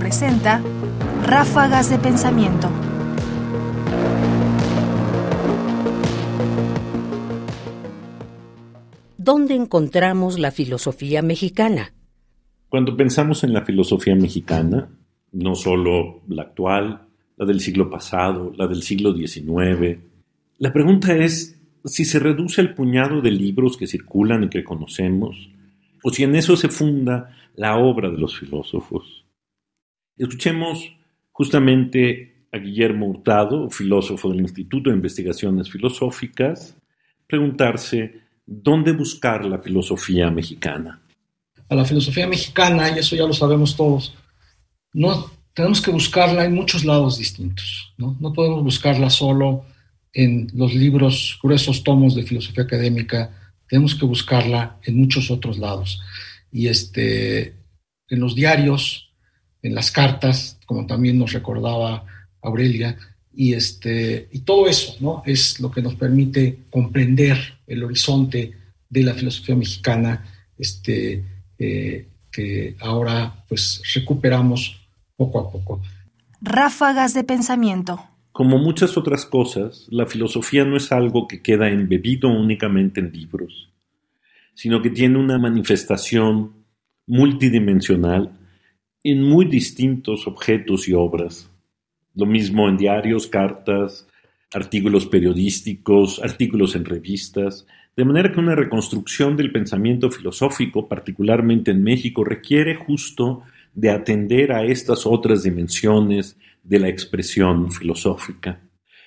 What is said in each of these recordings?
presenta Ráfagas de Pensamiento. ¿Dónde encontramos la filosofía mexicana? Cuando pensamos en la filosofía mexicana, no solo la actual, la del siglo pasado, la del siglo XIX, la pregunta es si se reduce al puñado de libros que circulan y que conocemos, o si en eso se funda la obra de los filósofos. Escuchemos justamente a Guillermo Hurtado, filósofo del Instituto de Investigaciones Filosóficas, preguntarse dónde buscar la filosofía mexicana. A la filosofía mexicana, y eso ya lo sabemos todos, no tenemos que buscarla en muchos lados distintos. No, podemos buscarla solo en los libros, gruesos tomos de filosofía académica, tenemos que buscarla en muchos otros lados. Y este, en los diarios, en las cartas, como también nos recordaba Aurelia, y, este, y todo eso ¿no? es lo que nos permite comprender el horizonte de la filosofía mexicana este, eh, que ahora pues recuperamos poco a poco. Ráfagas de pensamiento. Como muchas otras cosas, la filosofía no es algo que queda embebido únicamente en libros, sino que tiene una manifestación multidimensional en muy distintos objetos y obras. Lo mismo en diarios, cartas, artículos periodísticos, artículos en revistas, de manera que una reconstrucción del pensamiento filosófico, particularmente en México, requiere justo de atender a estas otras dimensiones de la expresión filosófica.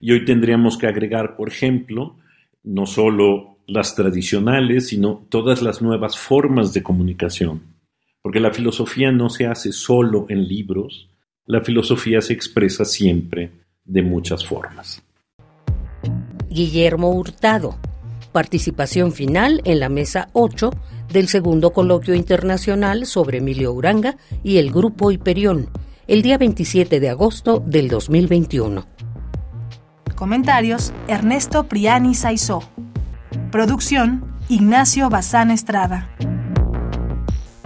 Y hoy tendríamos que agregar, por ejemplo, no solo las tradicionales, sino todas las nuevas formas de comunicación. Porque la filosofía no se hace solo en libros, la filosofía se expresa siempre de muchas formas. Guillermo Hurtado. Participación final en la mesa 8 del segundo coloquio internacional sobre Emilio Uranga y el Grupo Hiperión, el día 27 de agosto del 2021. Comentarios: Ernesto Priani Saizó. Producción: Ignacio Bazán Estrada.